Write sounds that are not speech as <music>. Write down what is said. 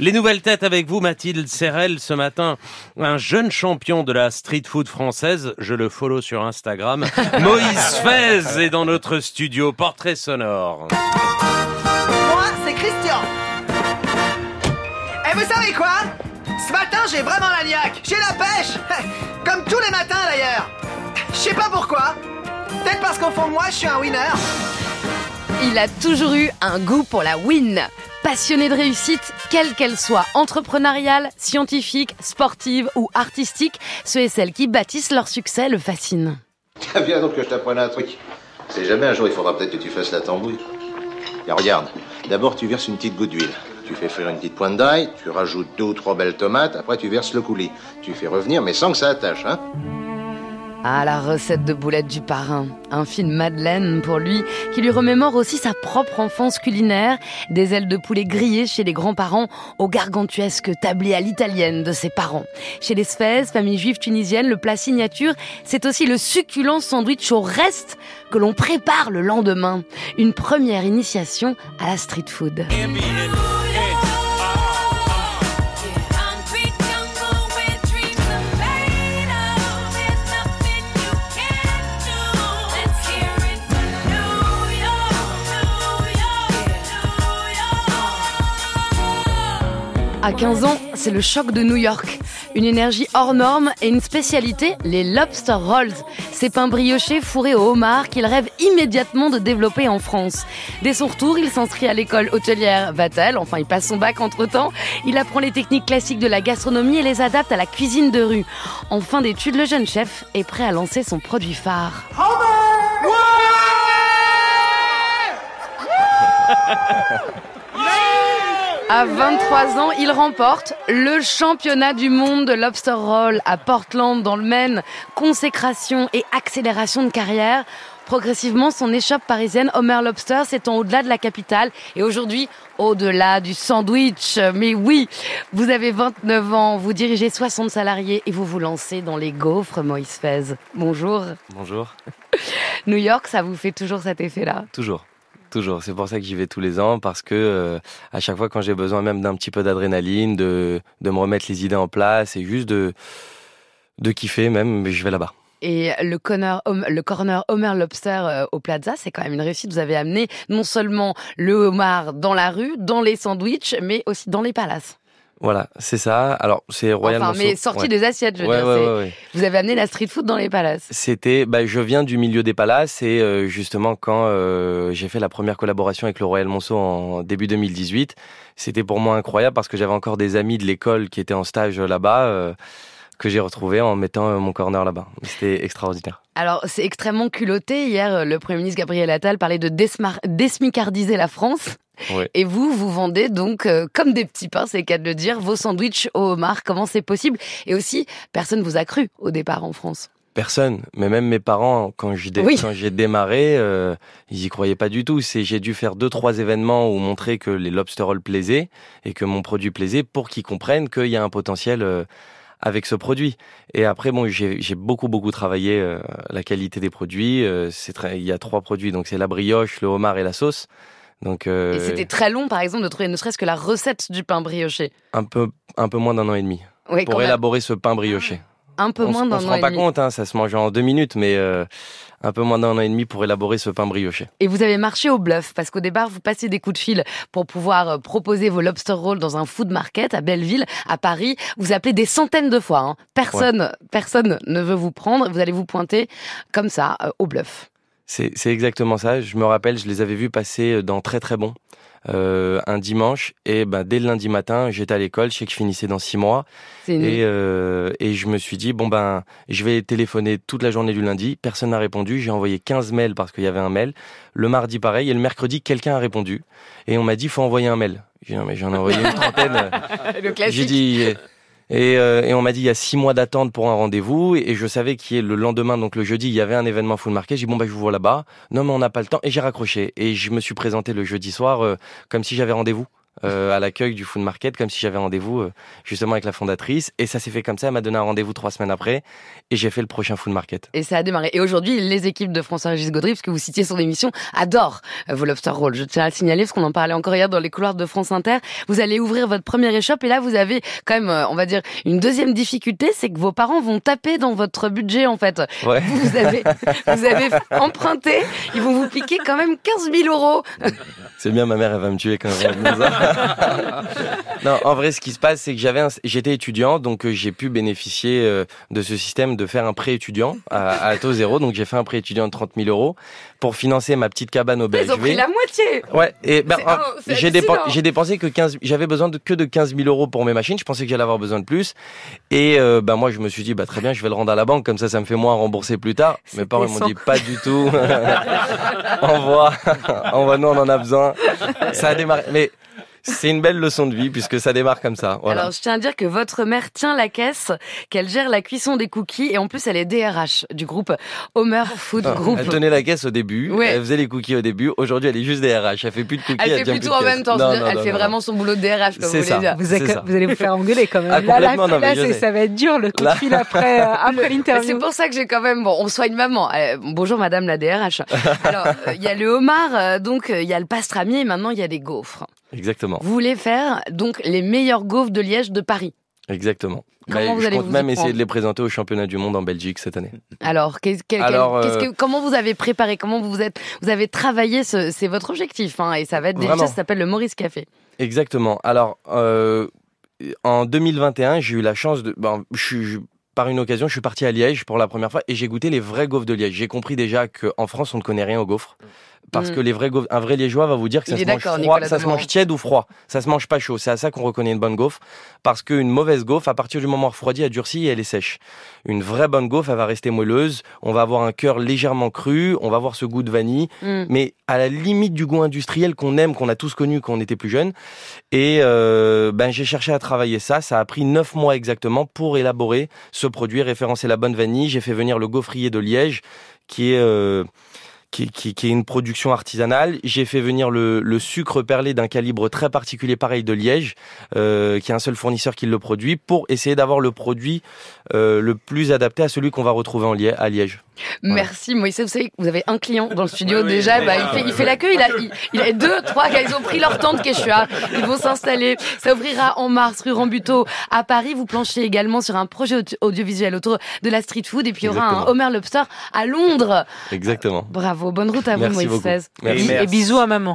Les nouvelles têtes avec vous, Mathilde Serrel, ce matin, un jeune champion de la street food française, je le follow sur Instagram, <laughs> Moïse Fez est dans notre studio, portrait sonore. Moi, c'est Christian. Et vous savez quoi? Ce matin, j'ai vraiment la niaque. J'ai la pêche. <laughs> Comme tous les matins d'ailleurs. Je sais pas pourquoi. Peut-être parce qu'au fond de moi, je suis un winner. Il a toujours eu un goût pour la win. Passionné de réussite, quelle qu'elle soit, entrepreneuriale, scientifique, sportive ou artistique, ceux et celles qui bâtissent leur succès le fascinent. Tiens, viens donc que je t'apprenne un truc. C'est jamais un jour, il faudra peut-être que tu fasses la tambouille. Regarde, d'abord tu verses une petite goutte d'huile. Tu fais frire une petite pointe d'ail, tu rajoutes deux ou trois belles tomates, après tu verses le coulis. Tu fais revenir, mais sans que ça attache, hein Ah, la recette de boulettes du parrain. Un film Madeleine pour lui, qui lui remémore aussi sa propre enfance culinaire, des ailes de poulet grillées chez les grands-parents au gargantuesque tablé à l'italienne de ses parents. Chez les Sfez, famille juive tunisienne, le plat signature, c'est aussi le succulent sandwich au reste que l'on prépare le lendemain. Une première initiation à la street food. À 15 ans, c'est le choc de New York. Une énergie hors norme et une spécialité, les lobster rolls. Ces pains briochés fourrés au homard qu'il rêve immédiatement de développer en France. Dès son retour, il s'inscrit à l'école hôtelière Vatel, enfin il passe son bac entre temps. Il apprend les techniques classiques de la gastronomie et les adapte à la cuisine de rue. En fin d'études, le jeune chef est prêt à lancer son produit phare. <laughs> À 23 ans, il remporte le championnat du monde de lobster roll à Portland dans le Maine. Consécration et accélération de carrière. Progressivement, son échoppe parisienne Homer Lobster s'étend au-delà de la capitale et aujourd'hui au-delà du sandwich. Mais oui, vous avez 29 ans, vous dirigez 60 salariés et vous vous lancez dans les gaufres, Moïse Fez. Bonjour. Bonjour. New York, ça vous fait toujours cet effet-là? Toujours. Toujours. C'est pour ça que j'y vais tous les ans parce que euh, à chaque fois quand j'ai besoin même d'un petit peu d'adrénaline, de, de me remettre les idées en place et juste de, de kiffer même, je vais là-bas. Et le corner, le corner Homer Lobster euh, au Plaza, c'est quand même une réussite. Vous avez amené non seulement le homard dans la rue, dans les sandwichs, mais aussi dans les palaces. Voilà, c'est ça. Alors, c'est Royal Enfin, mais sorti Ouais. des assiettes, je veux Ouais, dire. ouais. Vous avez amené la street food dans les palaces. C'était, bah, je viens du milieu des palaces et euh, justement quand euh, j'ai fait la première collaboration avec le Royal Monceau en début 2018, c'était pour moi incroyable parce que j'avais encore des amis de l'école qui étaient en stage là-bas euh, que j'ai retrouvés en mettant mon corner là-bas. C'était extraordinaire. Alors, c'est extrêmement culotté. Hier, le Premier ministre Gabriel Attal parlait de désmicardiser la France. Ouais. Et vous, vous vendez donc, euh, comme des petits pains, c'est le cas de le dire, vos sandwichs au homard. Comment c'est possible? Et aussi, personne vous a cru au départ en France. Personne, mais même mes parents, quand j'ai Oui. démarré, euh, ils y croyaient pas du tout. C'est j'ai dû faire deux trois événements où montrer que les lobster rolls plaisaient et que mon produit plaisait pour qu'ils comprennent qu'il y a un potentiel euh, avec ce produit. Et après, bon, j'ai beaucoup beaucoup travaillé euh, la qualité des produits. euh, c'est il y a trois produits, donc c'est la brioche, le homard et la sauce. Donc euh, Et c'était très long, par exemple, de trouver ne serait-ce que la recette du pain brioché. un peu un peu moins d'un an et demi Oui, pour même. élaborer ce pain brioché. Un peu on, moins d'un on se an rend pas demi. compte, hein, ça se mange en deux minutes, mais euh, un peu moins d'un an et demi pour élaborer ce pain brioché. Et vous avez marché au bluff, parce qu'au départ, vous passez des coups de fil pour pouvoir euh, proposer vos lobster rolls dans un food market à Belleville, à Paris. Vous appelez des centaines de fois. hein. Personne, personne ne veut vous prendre. Vous allez vous pointer comme ça, euh, au bluff. C'est exactement ça. Je me rappelle, je les avais vus passer dans très très bon euh, un dimanche et ben dès le lundi matin, j'étais à l'école, je sais que je finissais dans six mois et euh, et je me suis dit bon ben je vais téléphoner toute la journée du lundi. Personne n'a répondu. J'ai envoyé 15 mails parce qu'il y avait un mail. Le mardi pareil et le mercredi quelqu'un a répondu et on m'a dit faut envoyer un mail. J'ai dit non mais j'en ai envoyé une trentaine. <laughs> J'ai dit et, euh, et on m'a dit il y a six mois d'attente pour un rendez-vous et je savais qu'il y ait le lendemain donc le jeudi il y avait un événement full market. J'ai dit bon bah je vous vois là-bas. Non mais on n'a pas le temps et j'ai raccroché et je me suis présenté le jeudi soir euh, comme si j'avais rendez-vous euh, à l'accueil du food market, comme si j'avais rendez-vous euh, justement avec la fondatrice. Et ça s'est fait comme ça. Elle m'a donné un rendez-vous trois semaines après, et j'ai fait le prochain food market. Et ça a démarré. Et aujourd'hui, les équipes de François-Régis Gaudry, parce que vous citiez son émission, adorent euh, vos lobster rolls. Je tiens à le signaler, parce qu'on en parlait encore hier dans les couloirs de France Inter. Vous allez ouvrir votre première échoppe, et là, vous avez quand même, euh, on va dire, une deuxième difficulté, c'est que vos parents vont taper dans votre budget, en fait. Ouais. Vous, avez, vous avez emprunté, ils vont vous piquer quand même 15 000 euros. C'est bien, ma mère, elle va me tuer quand ça. Non, en vrai, ce qui se passe, c'est que j'avais, un- j'étais étudiant, donc euh, j'ai pu bénéficier euh, de ce système de faire un prêt étudiant à, à taux zéro. Donc j'ai fait un prêt étudiant de 30 000 euros pour financer ma petite cabane au Ils ont pris BHV. la moitié. Ouais, et ben, oh, j'ai, dépen- j'ai dépensé que 15, j'avais besoin de, que de 15 000 euros pour mes machines. Je pensais que j'allais avoir besoin de plus. Et, euh, ben, moi, je me suis dit, bah, très bien, je vais le rendre à la banque. Comme ça, ça me fait moins à rembourser plus tard. Mes parents ils m'ont dit, pas du tout. <laughs> envoie, <laughs> envoie, nous, on en a besoin. Ça a démarré. Mais c'est une belle leçon de vie puisque ça démarre comme ça. Voilà. Alors, je tiens à dire que votre mère tient la caisse, qu'elle gère la cuisson des cookies, et en plus, elle est DRH du groupe Homer Food Ah, Group. Elle tenait la caisse au début, Ouais. elle faisait les cookies au début. Aujourd'hui, elle est juste DRH. Elle fait plus de cookies. Elle fait plus tout en même temps. Non, non, elle non, fait non. vraiment son boulot de DRH, comme C'est vous ça. voulez dire. Vous, allez vous faire engueuler quand même. Ah, là, là, là, je ça va être dur le coup de Là- fil après, euh, <laughs> après Mais C'est l'interview. pour ça que j'ai quand même, bon, on soigne maman. Euh, bonjour madame la DRH. Alors, euh, il y a le homard, euh, donc euh, il y a le pastrami et maintenant il y a les gaufres. Exactement. Vous voulez faire donc les meilleurs gaufres de Liège de Paris. Exactement. Comment Mais vous je allez compte vous même essayer de les présenter au championnat du monde en Belgique cette année. Alors, quel- euh, que, comment vous avez préparé? Comment vous êtes Vous avez travaillé ce- C'est votre objectif, hein, et ça va être délicieux. Vraiment. Ça s'appelle le Maurice Café. Exactement. Alors, euh, en 2021, j'ai eu la chance de. ben, je suis- je- par une occasion, je suis parti à Liège pour la première fois et j'ai goûté les vrais gaufres de Liège. J'ai compris déjà qu'en France, on ne connaît rien aux gaufres. Parce que les vrais gaufres, un vrai liégeois va vous dire que ça se mange froid, ça se mange tiède ou froid. Ça se mange pas chaud. C'est à ça qu'on reconnaît une bonne gaufre. Parce qu'une mauvaise gaufre, à partir du moment où elle durcit et elle est sèche. Une vraie bonne gaufre, elle va rester moelleuse. On va avoir un cœur légèrement cru. On va avoir ce goût de vanille Mm. mais à la limite du goût industriel qu'on aime, qu'on a tous connu quand on était plus jeune. Et euh, ben j'ai cherché à travailler ça. Ça a pris neuf mois exactement pour élaborer ce produit, référencer la bonne vanille. J'ai fait venir le gaufrier de Liège, qui est euh, qui, qui- qui est une production artisanale. J'ai fait venir le, sucre perlé d'un calibre très particulier, pareil de Liège, euh, qui est un seul fournisseur qui le produit, pour essayer d'avoir le produit euh, le plus adapté à celui qu'on va retrouver en à Liège. Voilà. Merci Moïse. Vous savez que vous avez un client dans le studio <laughs> Oui, déjà. oui, bah, il, fait, il fait l'accueil. Il a, il, il a deux, trois gars. Ils ont pris leur temps de Quechua. Ils vont s'installer. Ça ouvrira en mars, rue Rambuteau, à Paris. Vous planchez également sur un projet audio- audiovisuel autour de la street food. Et puis il y aura un. Homer Lobster à Londres. Exactement. Bravo. Bonne route à vous, Merci Moïse. Merci. Et, et bisous à maman.